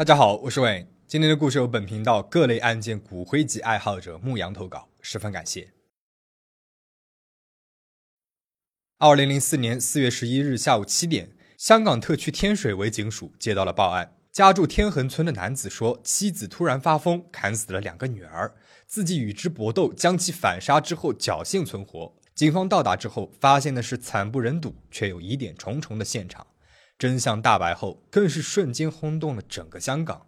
大家好，我是伟。今天的故事由本频道各类案件骨灰级爱好者牧羊投稿，十分感谢。二零零四年四月十一日下午七点，香港特区天水围警署接到了报案，家住天恒村的男子说，妻子突然发疯，砍死了两个女儿，自己与之搏斗，将其反杀之后侥幸存活。警方到达之后，发现的是惨不忍睹却又疑点重重的现场。真相大白后，更是瞬间轰动了整个香港。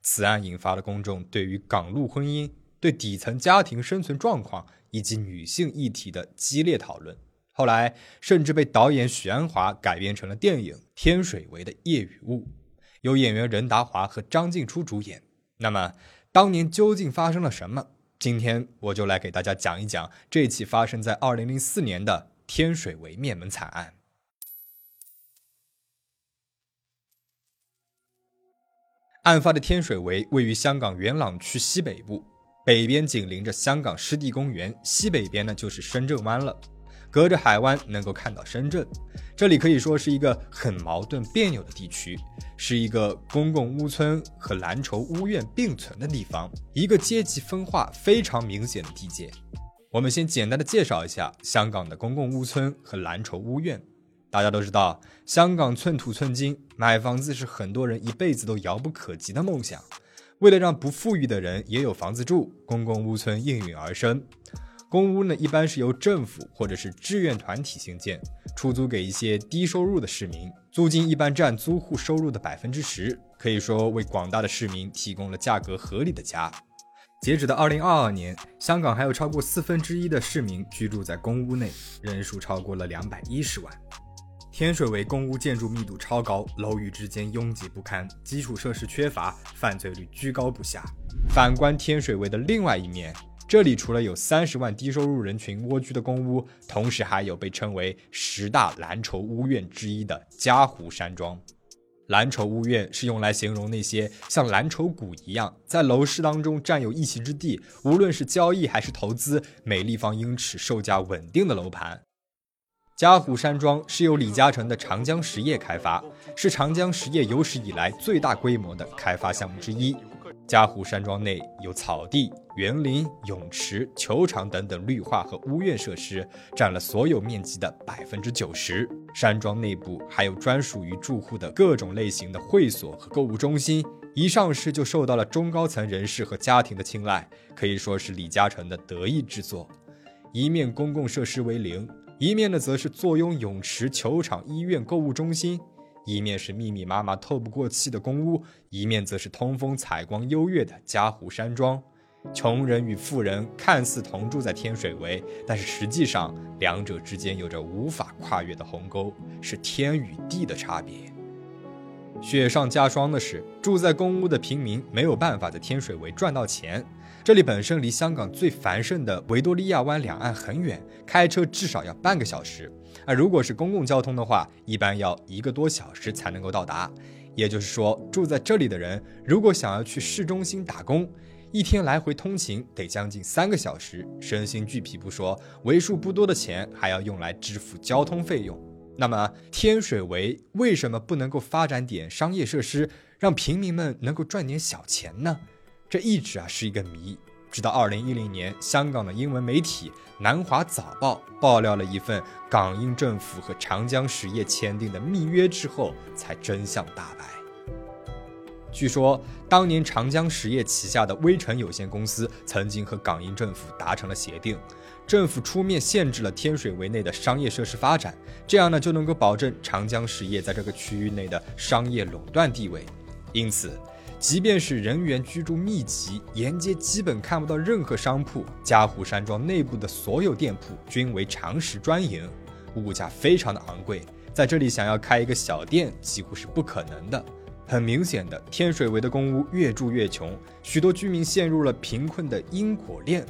此案引发了公众对于港陆婚姻、对底层家庭生存状况以及女性议题的激烈讨论。后来，甚至被导演许鞍华改编成了电影《天水围的夜与雾》，由演员任达华和张静初主演。那么，当年究竟发生了什么？今天我就来给大家讲一讲这起发生在2004年的天水围灭门惨案。案发的天水围位于香港元朗区西北部，北边紧邻着香港湿地公园，西北边呢就是深圳湾了。隔着海湾能够看到深圳，这里可以说是一个很矛盾别扭的地区，是一个公共屋村和蓝筹屋苑并存的地方，一个阶级分化非常明显的地界。我们先简单的介绍一下香港的公共屋村和蓝筹屋苑。大家都知道，香港寸土寸金，买房子是很多人一辈子都遥不可及的梦想。为了让不富裕的人也有房子住，公共屋村应运而生。公屋呢，一般是由政府或者是志愿团体兴建，出租给一些低收入的市民，租金一般占租户收入的百分之十，可以说为广大的市民提供了价格合理的家。截止到二零二二年，香港还有超过四分之一的市民居住在公屋内，人数超过了两百一十万。天水围公屋建筑密度超高，楼宇之间拥挤不堪，基础设施缺乏，犯罪率居高不下。反观天水围的另外一面，这里除了有三十万低收入人群蜗居的公屋，同时还有被称为十大蓝筹屋苑之一的嘉湖山庄。蓝筹屋苑是用来形容那些像蓝筹股一样，在楼市当中占有一席之地，无论是交易还是投资，每立方英尺售价稳定的楼盘。嘉湖山庄是由李嘉诚的长江实业开发，是长江实业有史以来最大规模的开发项目之一。嘉湖山庄内有草地、园林、泳池、球场等等绿化和屋苑设施，占了所有面积的百分之九十。山庄内部还有专属于住户的各种类型的会所和购物中心，一上市就受到了中高层人士和家庭的青睐，可以说是李嘉诚的得意之作。一面公共设施为零。一面呢，则是坐拥泳池、球场、医院、购物中心；一面是密密麻麻、透不过气的公屋；一面则是通风采光优越的嘉湖山庄。穷人与富人看似同住在天水围，但是实际上两者之间有着无法跨越的鸿沟，是天与地的差别。雪上加霜的是，住在公屋的平民没有办法在天水围赚到钱。这里本身离香港最繁盛的维多利亚湾两岸很远，开车至少要半个小时，而如果是公共交通的话，一般要一个多小时才能够到达。也就是说，住在这里的人如果想要去市中心打工，一天来回通勤得将近三个小时，身心俱疲不说，为数不多的钱还要用来支付交通费用。那么，天水围为什么不能够发展点商业设施，让平民们能够赚点小钱呢？这一直啊是一个谜，直到二零一零年，香港的英文媒体《南华早报》爆料了一份港英政府和长江实业签订的密约之后，才真相大白。据说，当年长江实业旗下的微臣有限公司曾经和港英政府达成了协定，政府出面限制了天水围内的商业设施发展，这样呢就能够保证长江实业在这个区域内的商业垄断地位，因此。即便是人员居住密集，沿街基本看不到任何商铺。嘉湖山庄内部的所有店铺均为常识专营，物价非常的昂贵，在这里想要开一个小店几乎是不可能的。很明显的，天水围的公屋越住越穷，许多居民陷入了贫困的因果链。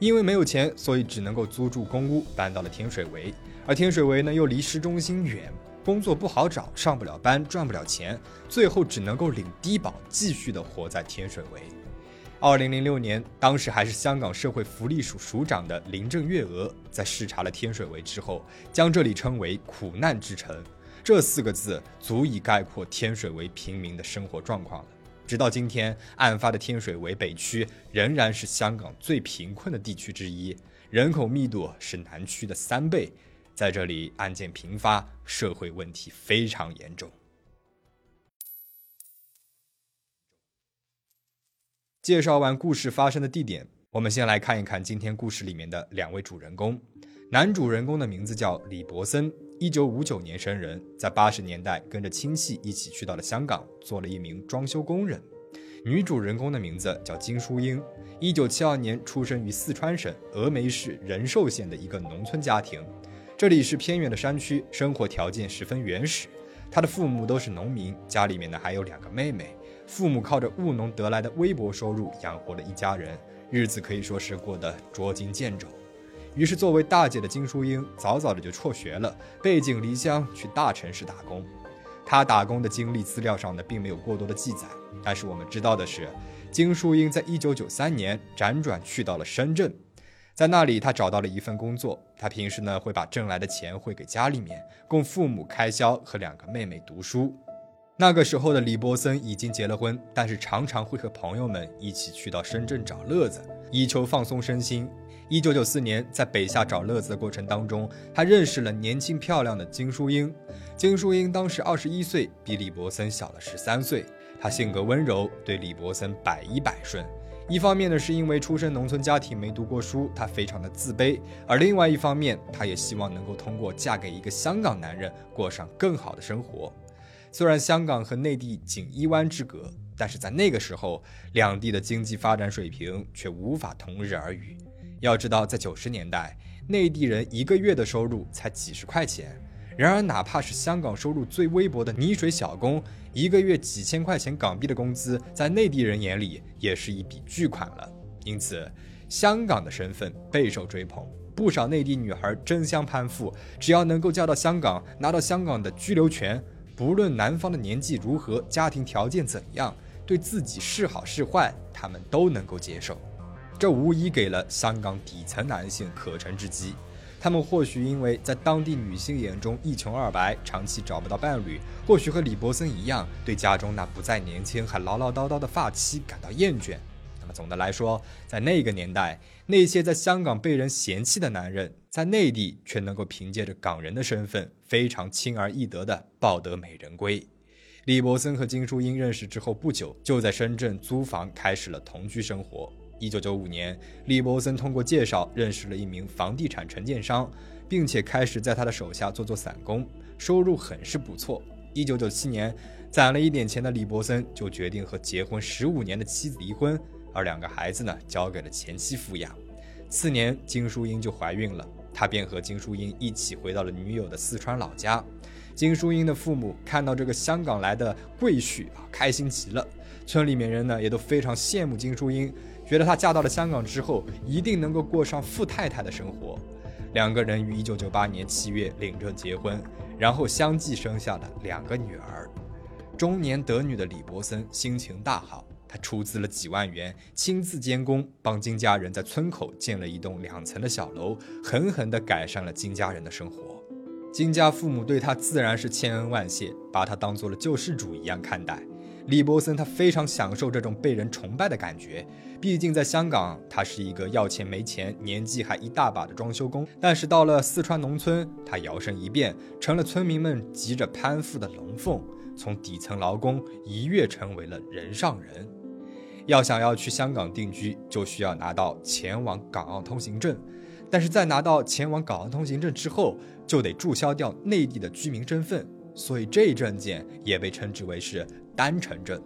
因为没有钱，所以只能够租住公屋，搬到了天水围。而天水围呢，又离市中心远。工作不好找，上不了班，赚不了钱，最后只能够领低保，继续的活在天水围。二零零六年，当时还是香港社会福利署署长的林郑月娥，在视察了天水围之后，将这里称为“苦难之城”，这四个字足以概括天水围平民的生活状况了。直到今天，案发的天水围北区仍然是香港最贫困的地区之一，人口密度是南区的三倍。在这里，案件频发，社会问题非常严重。介绍完故事发生的地点，我们先来看一看今天故事里面的两位主人公。男主人公的名字叫李博森，一九五九年生人，在八十年代跟着亲戚一起去到了香港，做了一名装修工人。女主人公的名字叫金淑英，一九七二年出生于四川省峨眉市仁寿县的一个农村家庭，这里是偏远的山区，生活条件十分原始。她的父母都是农民，家里面呢还有两个妹妹。父母靠着务农得来的微薄收入养活了一家人，日子可以说是过得捉襟见肘。于是，作为大姐的金淑英早早的就辍学了，背井离乡去大城市打工。她打工的经历资料上呢并没有过多的记载，但是我们知道的是，金淑英在一九九三年辗转去到了深圳，在那里他找到了一份工作。他平时呢会把挣来的钱汇给家里面，供父母开销和两个妹妹读书。那个时候的李波森已经结了婚，但是常常会和朋友们一起去到深圳找乐子，以求放松身心。一九九四年，在北下找乐子的过程当中，他认识了年轻漂亮的金淑英。金淑英当时二十一岁，比李博森小了十三岁。她性格温柔，对李博森百依百顺。一方面呢，是因为出身农村家庭，没读过书，她非常的自卑；而另外一方面，她也希望能够通过嫁给一个香港男人，过上更好的生活。虽然香港和内地仅一湾之隔，但是在那个时候，两地的经济发展水平却无法同日而语。要知道，在九十年代，内地人一个月的收入才几十块钱，然而哪怕是香港收入最微薄的泥水小工，一个月几千块钱港币的工资，在内地人眼里也是一笔巨款了。因此，香港的身份备受追捧，不少内地女孩争相攀附，只要能够嫁到香港，拿到香港的居留权。不论男方的年纪如何，家庭条件怎样，对自己是好是坏，他们都能够接受。这无疑给了香港底层男性可乘之机。他们或许因为在当地女性眼中一穷二白，长期找不到伴侣；或许和李伯森一样，对家中那不再年轻还唠唠叨叨的发妻感到厌倦。那么总的来说，在那个年代，那些在香港被人嫌弃的男人。在内地却能够凭借着港人的身份，非常轻而易得的抱得美人归。李伯森和金淑英认识之后不久，就在深圳租房开始了同居生活。一九九五年，李伯森通过介绍认识了一名房地产承建商，并且开始在他的手下做做散工，收入很是不错。一九九七年，攒了一点钱的李伯森就决定和结婚十五年的妻子离婚，而两个孩子呢，交给了前妻抚养。次年，金淑英就怀孕了。他便和金淑英一起回到了女友的四川老家。金淑英的父母看到这个香港来的贵婿啊，开心极了。村里面人呢也都非常羡慕金淑英，觉得她嫁到了香港之后，一定能够过上富太太的生活。两个人于一九九八年七月领证结婚，然后相继生下了两个女儿。中年得女的李伯森心情大好。他出资了几万元，亲自监工，帮金家人在村口建了一栋两层的小楼，狠狠地改善了金家人的生活。金家父母对他自然是千恩万谢，把他当做了救世主一样看待。李伯森他非常享受这种被人崇拜的感觉，毕竟在香港他是一个要钱没钱、年纪还一大把的装修工，但是到了四川农村，他摇身一变成了村民们急着攀附的龙凤，从底层劳工一跃成为了人上人。要想要去香港定居，就需要拿到前往港澳通行证，但是在拿到前往港澳通行证之后，就得注销掉内地的居民身份，所以这一证件也被称之为是单程证。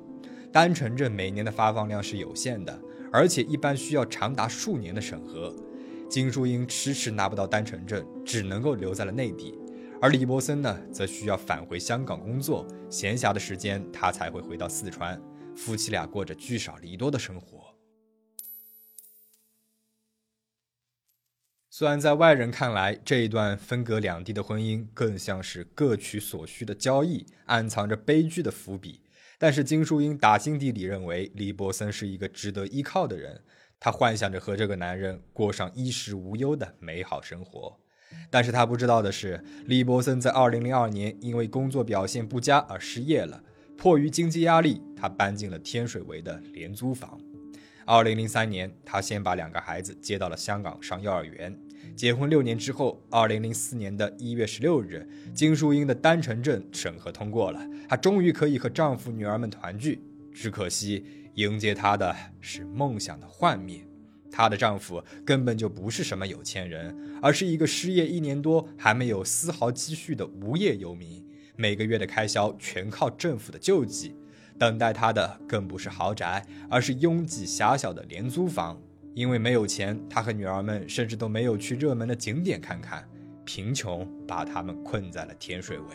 单程证每年的发放量是有限的，而且一般需要长达数年的审核。金淑英迟迟拿不到单程证，只能够留在了内地，而李伯森呢，则需要返回香港工作，闲暇的时间他才会回到四川。夫妻俩过着聚少离多的生活。虽然在外人看来，这一段分隔两地的婚姻更像是各取所需的交易，暗藏着悲剧的伏笔，但是金淑英打心底里认为李伯森是一个值得依靠的人，她幻想着和这个男人过上衣食无忧的美好生活。但是她不知道的是，李伯森在2002年因为工作表现不佳而失业了。迫于经济压力，他搬进了天水围的廉租房。二零零三年，他先把两个孩子接到了香港上幼儿园。结婚六年之后，二零零四年的一月十六日，金淑英的单程证审核通过了，她终于可以和丈夫、女儿们团聚。只可惜，迎接她的是梦想的幻灭。她的丈夫根本就不是什么有钱人，而是一个失业一年多还没有丝毫积蓄的无业游民，每个月的开销全靠政府的救济。等待她的更不是豪宅，而是拥挤狭小的廉租房。因为没有钱，他和女儿们甚至都没有去热门的景点看看。贫穷把他们困在了天水围。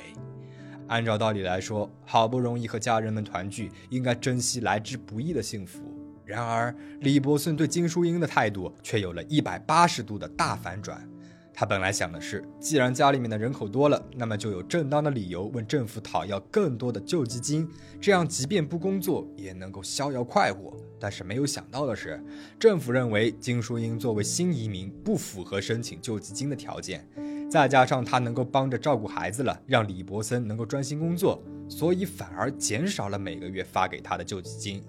按照道理来说，好不容易和家人们团聚，应该珍惜来之不易的幸福。然而，李伯森对金淑英的态度却有了一百八十度的大反转。他本来想的是，既然家里面的人口多了，那么就有正当的理由问政府讨要更多的救济金，这样即便不工作也能够逍遥快活。但是没有想到的是，政府认为金淑英作为新移民不符合申请救济金的条件，再加上她能够帮着照顾孩子了，让李伯森能够专心工作，所以反而减少了每个月发给他的救济金。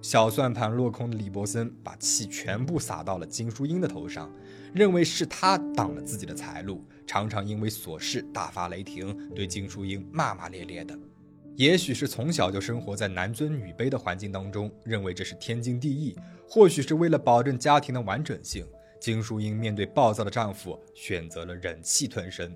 小算盘落空的李伯森把气全部撒到了金淑英的头上，认为是他挡了自己的财路，常常因为琐事大发雷霆，对金淑英骂骂咧咧的。也许是从小就生活在男尊女卑的环境当中，认为这是天经地义；或许是为了保证家庭的完整性，金淑英面对暴躁的丈夫，选择了忍气吞声。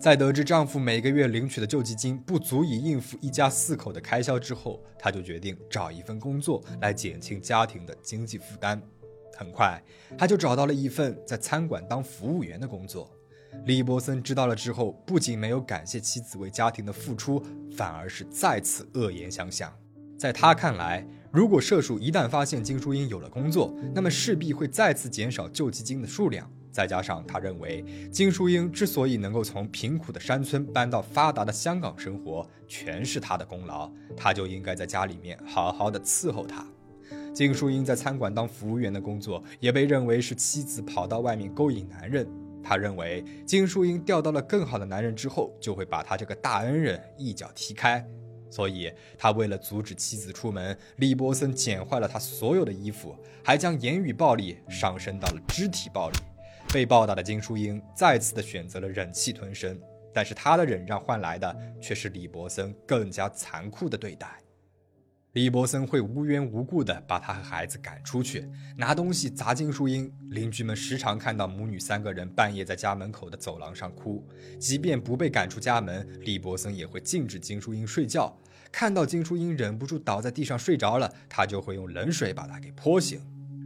在得知丈夫每个月领取的救济金不足以应付一家四口的开销之后，她就决定找一份工作来减轻家庭的经济负担。很快，她就找到了一份在餐馆当服务员的工作。李伯森知道了之后，不仅没有感谢妻子为家庭的付出，反而是再次恶言相向。在他看来，如果社署一旦发现金淑英有了工作，那么势必会再次减少救济金的数量。再加上他认为金淑英之所以能够从贫苦的山村搬到发达的香港生活，全是他的功劳，他就应该在家里面好好的伺候她。金淑英在餐馆当服务员的工作，也被认为是妻子跑到外面勾引男人。他认为金淑英钓到了更好的男人之后，就会把他这个大恩人一脚踢开，所以他为了阻止妻子出门，李伯森剪坏了他所有的衣服，还将言语暴力上升到了肢体暴力。被暴打的金淑英再次的选择了忍气吞声，但是她的忍让换来的却是李伯森更加残酷的对待。李伯森会无缘无故的把她和孩子赶出去，拿东西砸金淑英。邻居们时常看到母女三个人半夜在家门口的走廊上哭。即便不被赶出家门，李伯森也会禁止金淑英睡觉。看到金淑英忍不住倒在地上睡着了，他就会用冷水把她给泼醒。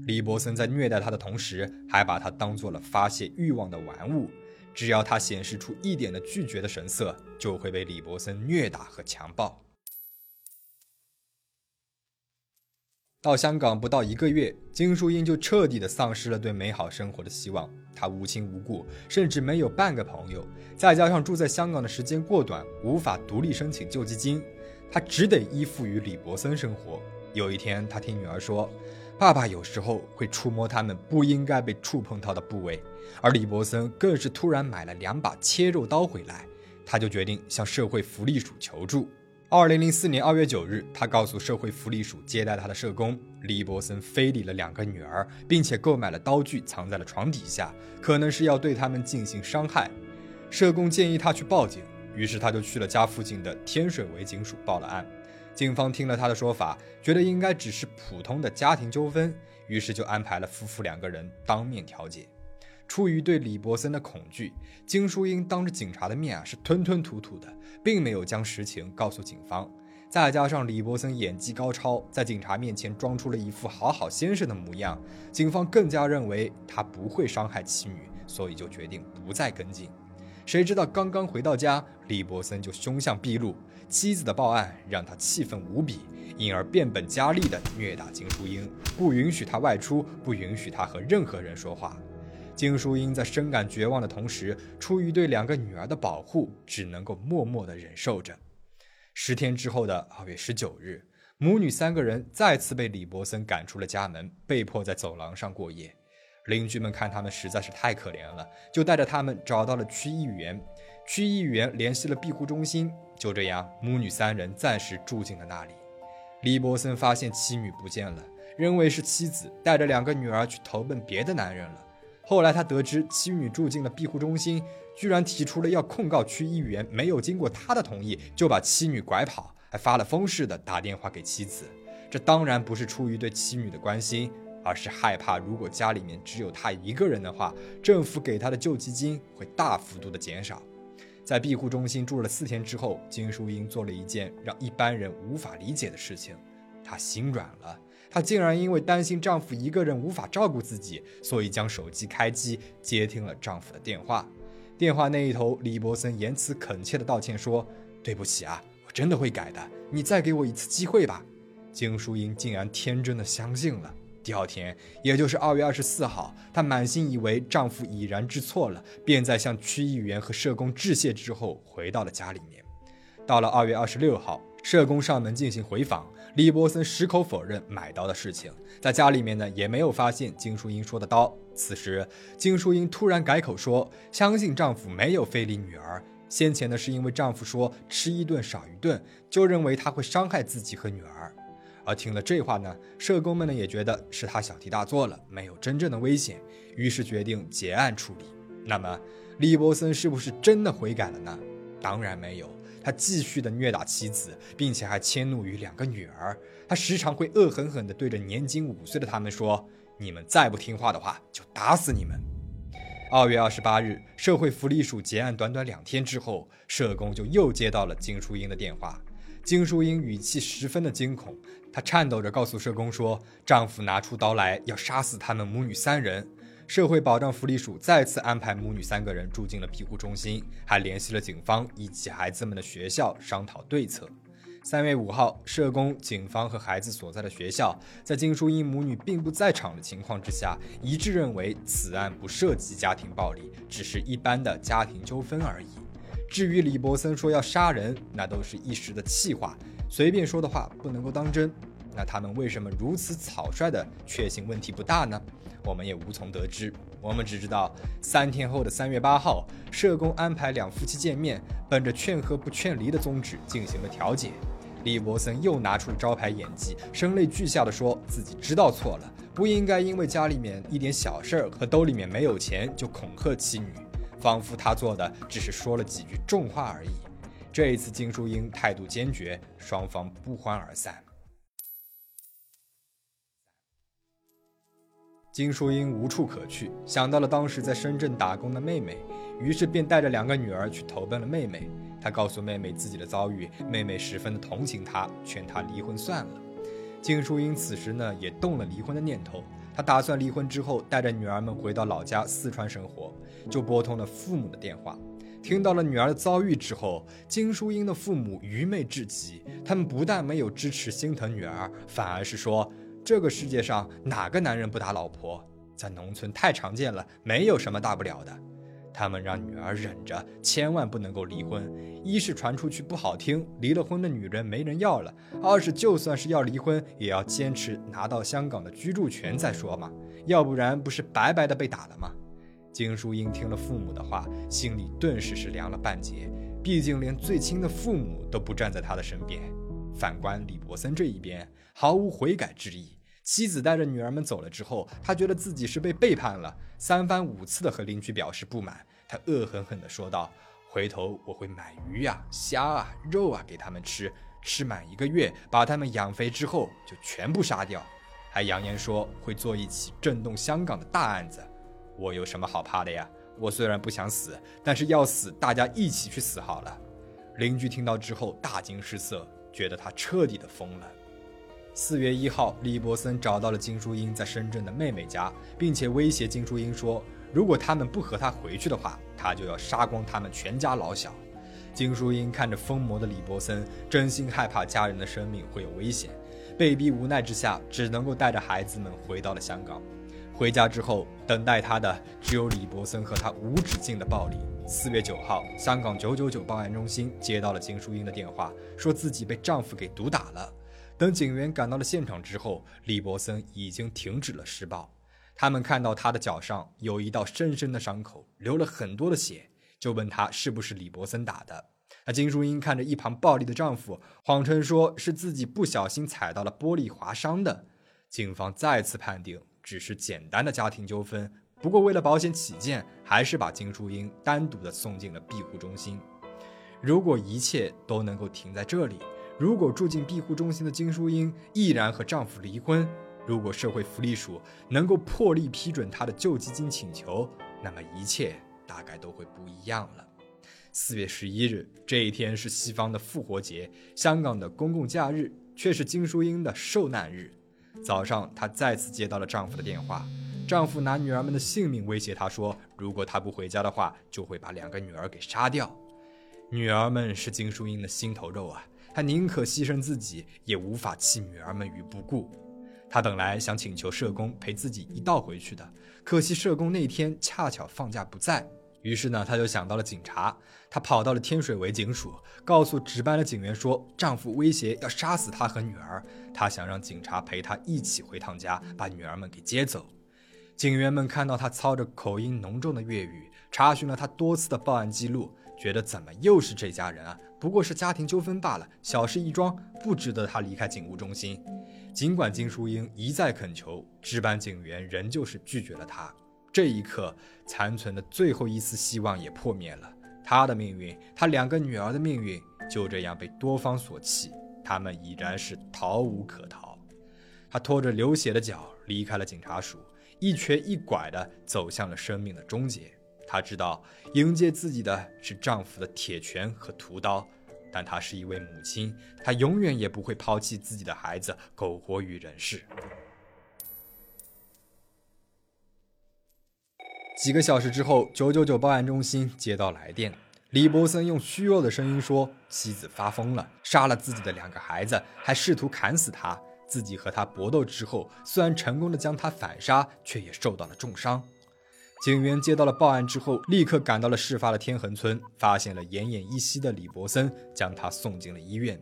李伯森在虐待她的同时，还把她当做了发泄欲望的玩物。只要她显示出一点的拒绝的神色，就会被李伯森虐打和强暴。到香港不到一个月，金淑英就彻底的丧失了对美好生活的希望。她无亲无故，甚至没有半个朋友，再加上住在香港的时间过短，无法独立申请救济金，她只得依附于李伯森生活。有一天，她听女儿说。爸爸有时候会触摸他们不应该被触碰到的部位，而李伯森更是突然买了两把切肉刀回来，她就决定向社会福利署求助。二零零四年二月九日，他告诉社会福利署接待他的社工，李伯森非礼了两个女儿，并且购买了刀具藏在了床底下，可能是要对他们进行伤害。社工建议他去报警，于是他就去了家附近的天水围警署报了案。警方听了他的说法，觉得应该只是普通的家庭纠纷，于是就安排了夫妇两个人当面调解。出于对李伯森的恐惧，金淑英当着警察的面啊是吞吞吐吐的，并没有将实情告诉警方。再加上李伯森演技高超，在警察面前装出了一副好好先生的模样，警方更加认为他不会伤害妻女，所以就决定不再跟进。谁知道刚刚回到家，李伯森就凶相毕露。妻子的报案让他气愤无比，因而变本加厉地虐打金淑英，不允许她外出，不允许她和任何人说话。金淑英在深感绝望的同时，出于对两个女儿的保护，只能够默默的忍受着。十天之后的二月十九日，母女三个人再次被李伯森赶出了家门，被迫在走廊上过夜。邻居们看他们实在是太可怜了，就带着他们找到了区议员。区议员联系了庇护中心，就这样，母女三人暂时住进了那里。李伯森发现妻女不见了，认为是妻子带着两个女儿去投奔别的男人了。后来他得知妻女住进了庇护中心，居然提出了要控告区议员没有经过他的同意就把妻女拐跑，还发了疯似的打电话给妻子。这当然不是出于对妻女的关心，而是害怕如果家里面只有他一个人的话，政府给他的救济金会大幅度的减少。在庇护中心住了四天之后，金淑英做了一件让一般人无法理解的事情，她心软了。她竟然因为担心丈夫一个人无法照顾自己，所以将手机开机接听了丈夫的电话。电话那一头，李伯森言辞恳切的道歉说：“对不起啊，我真的会改的，你再给我一次机会吧。”金淑英竟然天真的相信了。第二天，也就是二月二十四号，她满心以为丈夫已然知错了，便在向区议员和社工致谢之后，回到了家里面。到了二月二十六号，社工上门进行回访，李伯森矢口否认买刀的事情，在家里面呢也没有发现金淑英说的刀。此时，金淑英突然改口说，相信丈夫没有非礼女儿，先前呢是因为丈夫说吃一顿少一顿，就认为他会伤害自己和女儿。而听了这话呢，社工们呢也觉得是他小题大做了，没有真正的危险，于是决定结案处理。那么，李伯森是不是真的悔改了呢？当然没有，他继续的虐打妻子，并且还迁怒于两个女儿。他时常会恶狠狠地对着年仅五岁的他们说：“你们再不听话的话，就打死你们。”二月二十八日，社会福利署结案短短两天之后，社工就又接到了金淑英的电话。金淑英语气十分的惊恐。她颤抖着告诉社工说：“丈夫拿出刀来要杀死他们母女三人。”社会保障福利署再次安排母女三个人住进了庇护中心，还联系了警方以及孩子们的学校商讨对策。三月五号，社工、警方和孩子所在的学校在金淑英母女并不在场的情况之下，一致认为此案不涉及家庭暴力，只是一般的家庭纠纷而已。至于李伯森说要杀人，那都是一时的气话。随便说的话不能够当真，那他们为什么如此草率的确信问题不大呢？我们也无从得知。我们只知道三天后的三月八号，社工安排两夫妻见面，本着劝和不劝离的宗旨进行了调解。李伯森又拿出了招牌演技，声泪俱下的说自己知道错了，不应该因为家里面一点小事儿和兜里面没有钱就恐吓妻女，仿佛他做的只是说了几句重话而已。这一次，金淑英态度坚决，双方不欢而散。金淑英无处可去，想到了当时在深圳打工的妹妹，于是便带着两个女儿去投奔了妹妹。她告诉妹妹自己的遭遇，妹妹十分的同情她，劝她离婚算了。金淑英此时呢，也动了离婚的念头。她打算离婚之后，带着女儿们回到老家四川生活，就拨通了父母的电话。听到了女儿的遭遇之后，金淑英的父母愚昧至极。他们不但没有支持心疼女儿，反而是说：“这个世界上哪个男人不打老婆？在农村太常见了，没有什么大不了的。”他们让女儿忍着，千万不能够离婚。一是传出去不好听，离了婚的女人没人要了；二是就算是要离婚，也要坚持拿到香港的居住权再说嘛，要不然不是白白的被打了吗？金淑英听了父母的话，心里顿时是凉了半截。毕竟连最亲的父母都不站在他的身边。反观李伯森这一边，毫无悔改之意。妻子带着女儿们走了之后，他觉得自己是被背叛了，三番五次的和邻居表示不满。他恶狠狠地说道：“回头我会买鱼啊、虾啊、肉啊给他们吃，吃满一个月，把他们养肥之后就全部杀掉。”还扬言说会做一起震动香港的大案子。我有什么好怕的呀？我虽然不想死，但是要死，大家一起去死好了。邻居听到之后大惊失色，觉得他彻底的疯了。四月一号，李伯森找到了金淑英在深圳的妹妹家，并且威胁金淑英说，如果他们不和他回去的话，他就要杀光他们全家老小。金淑英看着疯魔的李伯森，真心害怕家人的生命会有危险，被逼无奈之下，只能够带着孩子们回到了香港。回家之后，等待他的只有李伯森和他无止境的暴力。四月九号，香港九九九报案中心接到了金淑英的电话，说自己被丈夫给毒打了。等警员赶到了现场之后，李伯森已经停止了施暴。他们看到他的脚上有一道深深的伤口，流了很多的血。就问他是不是李伯森打的。那金淑英看着一旁暴力的丈夫，谎称说是自己不小心踩到了玻璃划伤的。警方再次判定只是简单的家庭纠纷，不过为了保险起见，还是把金淑英单独的送进了庇护中心。如果一切都能够停在这里，如果住进庇护中心的金淑英毅然和丈夫离婚，如果社会福利署能够破例批准她的救济金请求，那么一切大概都会不一样了。四月十一日这一天是西方的复活节，香港的公共假日却是金淑英的受难日。早上，她再次接到了丈夫的电话，丈夫拿女儿们的性命威胁她说，如果她不回家的话，就会把两个女儿给杀掉。女儿们是金淑英的心头肉啊，她宁可牺牲自己，也无法弃女儿们于不顾。她本来想请求社工陪自己一道回去的，可惜社工那天恰巧放假不在。于是呢，她就想到了警察。她跑到了天水围警署，告诉值班的警员说，丈夫威胁要杀死她和女儿。她想让警察陪她一起回趟家，把女儿们给接走。警员们看到她操着口音浓重的粤语，查询了她多次的报案记录，觉得怎么又是这家人啊？不过是家庭纠纷罢了，小事一桩，不值得他离开警务中心。尽管金淑英一再恳求，值班警员仍旧是拒绝了她。这一刻，残存的最后一丝希望也破灭了。他的命运，他两个女儿的命运，就这样被多方所弃，他们已然是逃无可逃。他拖着流血的脚离开了警察署，一瘸一拐地走向了生命的终结。她知道迎接自己的是丈夫的铁拳和屠刀，但她是一位母亲，她永远也不会抛弃自己的孩子，苟活于人世。几个小时之后，九九九报案中心接到来电，李伯森用虚弱的声音说：“妻子发疯了，杀了自己的两个孩子，还试图砍死他。自己和他搏斗之后，虽然成功的将他反杀，却也受到了重伤。”警员接到了报案之后，立刻赶到了事发的天恒村，发现了奄奄一息的李伯森，将他送进了医院。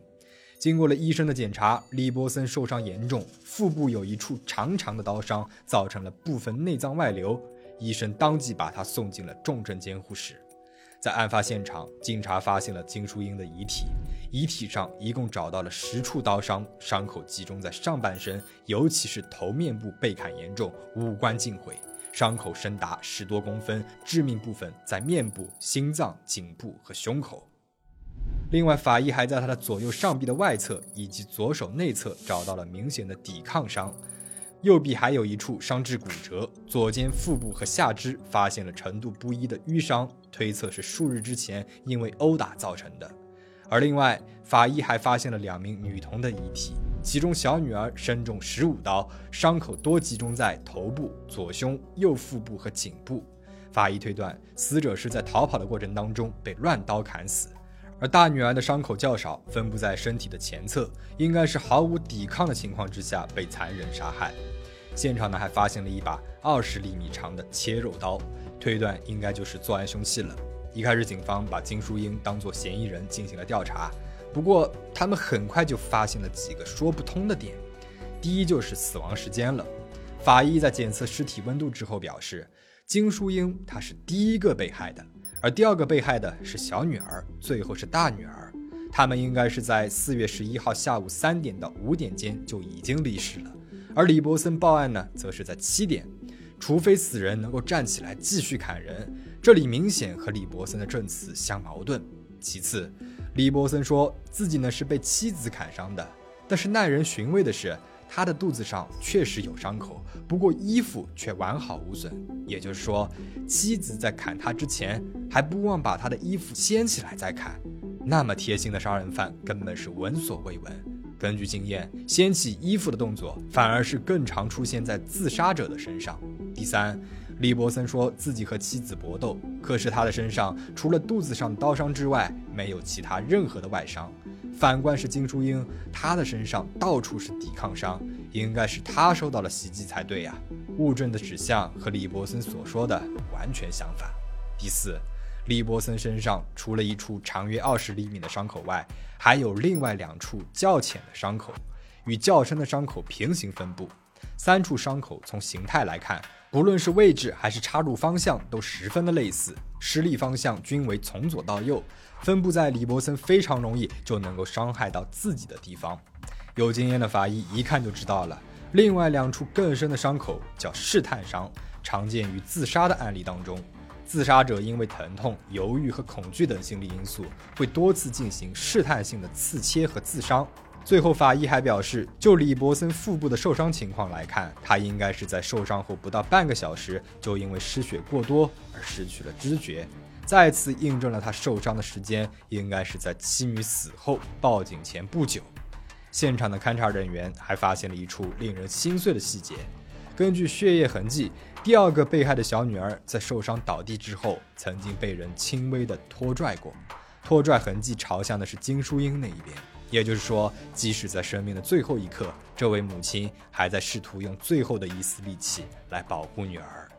经过了医生的检查，李伯森受伤严重，腹部有一处长长的刀伤，造成了部分内脏外流。医生当即把他送进了重症监护室。在案发现场，警察发现了金淑英的遗体，遗体上一共找到了十处刀伤，伤口集中在上半身，尤其是头面部被砍严重，五官尽毁，伤口深达十多公分，致命部分在面部、心脏、颈部和胸口。另外，法医还在他的左右上臂的外侧以及左手内侧找到了明显的抵抗伤。右臂还有一处伤至骨折，左肩腹部和下肢发现了程度不一的淤伤，推测是数日之前因为殴打造成的。而另外，法医还发现了两名女童的遗体，其中小女儿身中十五刀，伤口多集中在头部、左胸、右腹部和颈部。法医推断，死者是在逃跑的过程当中被乱刀砍死。而大女儿的伤口较少，分布在身体的前侧，应该是毫无抵抗的情况之下被残忍杀害。现场呢还发现了一把二十厘米长的切肉刀，推断应该就是作案凶器了。一开始警方把金淑英当作嫌疑人进行了调查，不过他们很快就发现了几个说不通的点。第一就是死亡时间了，法医在检测尸体温度之后表示，金淑英她是第一个被害的，而第二个被害的是小女儿，最后是大女儿，他们应该是在四月十一号下午三点到五点间就已经离世了。而李伯森报案呢，则是在七点，除非死人能够站起来继续砍人，这里明显和李伯森的证词相矛盾。其次，李伯森说自己呢是被妻子砍伤的，但是耐人寻味的是，他的肚子上确实有伤口，不过衣服却完好无损，也就是说，妻子在砍他之前还不忘把他的衣服掀起来再砍。那么贴心的杀人犯根本是闻所未闻。根据经验，掀起衣服的动作反而是更常出现在自杀者的身上。第三，李伯森说自己和妻子搏斗，可是他的身上除了肚子上的刀伤之外，没有其他任何的外伤。反观是金淑英，她的身上到处是抵抗伤，应该是她受到了袭击才对呀。物证的指向和李伯森所说的完全相反。第四。李伯森身上除了一处长约二十厘米的伤口外，还有另外两处较浅的伤口，与较深的伤口平行分布。三处伤口从形态来看，不论是位置还是插入方向都十分的类似，施力方向均为从左到右，分布在李伯森非常容易就能够伤害到自己的地方。有经验的法医一看就知道了。另外两处更深的伤口叫试探伤，常见于自杀的案例当中。自杀者因为疼痛、犹豫和恐惧等心理因素，会多次进行试探性的刺切和自伤。最后，法医还表示，就李伯森腹部的受伤情况来看，他应该是在受伤后不到半个小时就因为失血过多而失去了知觉，再次印证了他受伤的时间应该是在妻女死后报警前不久。现场的勘查人员还发现了一处令人心碎的细节：根据血液痕迹，第二个被害的小女儿在受伤倒地之后，曾经被人轻微的拖拽过，拖拽痕迹朝向的是金淑英那一边。也就是说，即使在生命的最后一刻，这位母亲还在试图用最后的一丝力气来保护女儿。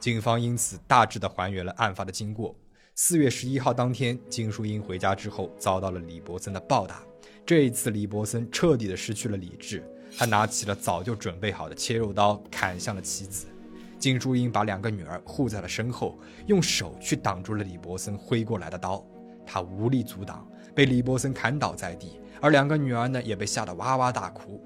警方因此大致的还原了案发的经过。四月十一号当天，金淑英回家之后遭到了李伯森的暴打。这一次，李伯森彻底的失去了理智，他拿起了早就准备好的切肉刀，砍向了妻子。金淑英把两个女儿护在了身后，用手去挡住了李伯森挥过来的刀，他无力阻挡。被李伯森砍倒在地，而两个女儿呢也被吓得哇哇大哭。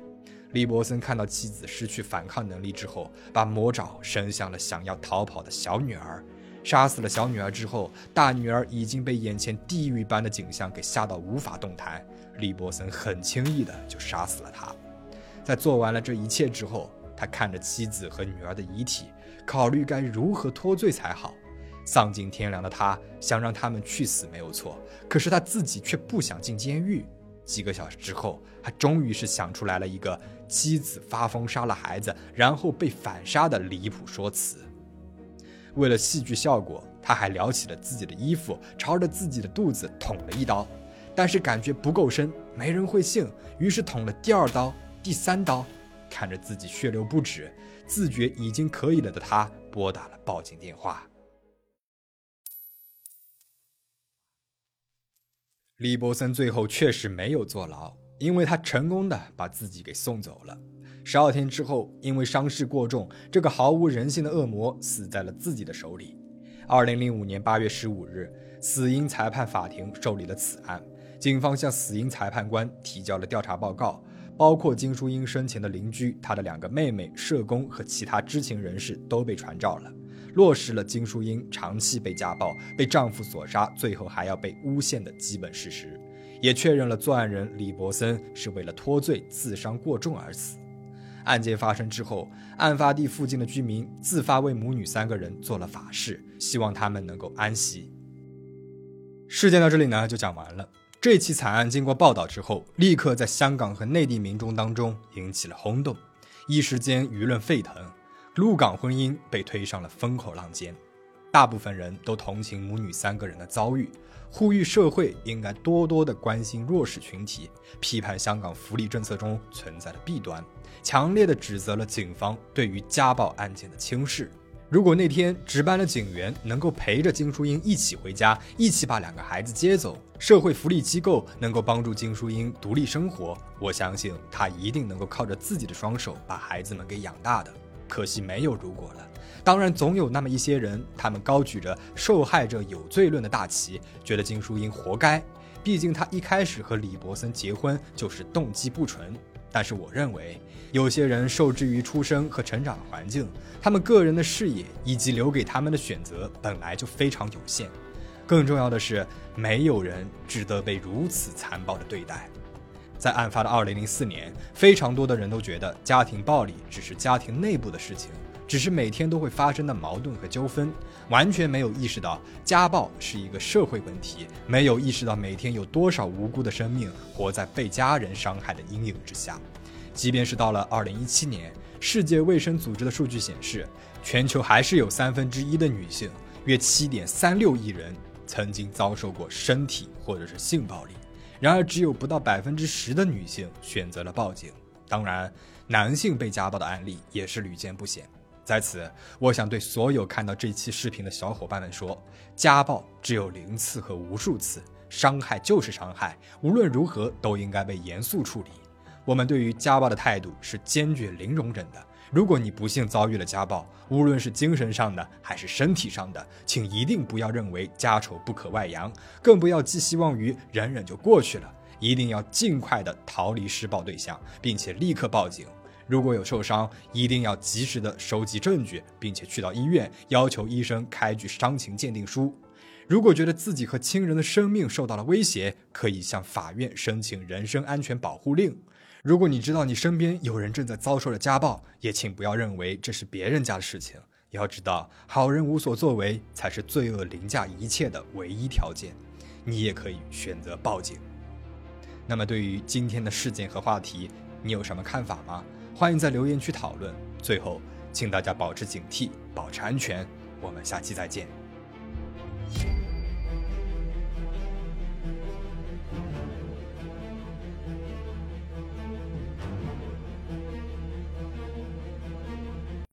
李伯森看到妻子失去反抗能力之后，把魔爪伸向了想要逃跑的小女儿，杀死了小女儿之后，大女儿已经被眼前地狱般的景象给吓到无法动弹。李伯森很轻易的就杀死了她。在做完了这一切之后，他看着妻子和女儿的遗体，考虑该如何脱罪才好。丧尽天良的他想让他们去死没有错，可是他自己却不想进监狱。几个小时之后，他终于是想出来了一个妻子发疯杀了孩子，然后被反杀的离谱说辞。为了戏剧效果，他还撩起了自己的衣服，朝着自己的肚子捅了一刀，但是感觉不够深，没人会信，于是捅了第二刀、第三刀。看着自己血流不止，自觉已经可以了的他拨打了报警电话。李伯森最后确实没有坐牢，因为他成功的把自己给送走了。十二天之后，因为伤势过重，这个毫无人性的恶魔死在了自己的手里。二零零五年八月十五日，死因裁判法庭受理了此案，警方向死因裁判官提交了调查报告，包括金淑英生前的邻居、她的两个妹妹、社工和其他知情人士都被传召了。落实了金淑英长期被家暴、被丈夫所杀，最后还要被诬陷的基本事实，也确认了作案人李伯森是为了脱罪自伤过重而死。案件发生之后，案发地附近的居民自发为母女三个人做了法事，希望他们能够安息。事件到这里呢就讲完了。这起惨案经过报道之后，立刻在香港和内地民众当中引起了轰动，一时间舆论沸腾。陆港婚姻被推上了风口浪尖，大部分人都同情母女三个人的遭遇，呼吁社会应该多多的关心弱势群体，批判香港福利政策中存在的弊端，强烈的指责了警方对于家暴案件的轻视。如果那天值班的警员能够陪着金淑英一起回家，一起把两个孩子接走，社会福利机构能够帮助金淑英独立生活，我相信她一定能够靠着自己的双手把孩子们给养大的。可惜没有如果了。当然，总有那么一些人，他们高举着受害者有罪论的大旗，觉得金淑英活该。毕竟她一开始和李伯森结婚就是动机不纯。但是我认为，有些人受制于出生和成长的环境，他们个人的视野以及留给他们的选择本来就非常有限。更重要的是，没有人值得被如此残暴的对待。在案发的二零零四年，非常多的人都觉得家庭暴力只是家庭内部的事情，只是每天都会发生的矛盾和纠纷，完全没有意识到家暴是一个社会问题，没有意识到每天有多少无辜的生命活在被家人伤害的阴影之下。即便是到了二零一七年，世界卫生组织的数据显示，全球还是有三分之一的女性，约七点三六亿人，曾经遭受过身体或者是性暴力。然而，只有不到百分之十的女性选择了报警。当然，男性被家暴的案例也是屡见不鲜。在此，我想对所有看到这期视频的小伙伴们说：家暴只有零次和无数次，伤害就是伤害，无论如何都应该被严肃处理。我们对于家暴的态度是坚决零容忍的。如果你不幸遭遇了家暴，无论是精神上的还是身体上的，请一定不要认为家丑不可外扬，更不要寄希望于忍忍就过去了，一定要尽快的逃离施暴对象，并且立刻报警。如果有受伤，一定要及时的收集证据，并且去到医院要求医生开具伤情鉴定书。如果觉得自己和亲人的生命受到了威胁，可以向法院申请人身安全保护令。如果你知道你身边有人正在遭受着家暴，也请不要认为这是别人家的事情。要知道，好人无所作为才是罪恶凌驾一切的唯一条件。你也可以选择报警。那么，对于今天的事件和话题，你有什么看法吗？欢迎在留言区讨论。最后，请大家保持警惕，保持安全。我们下期再见。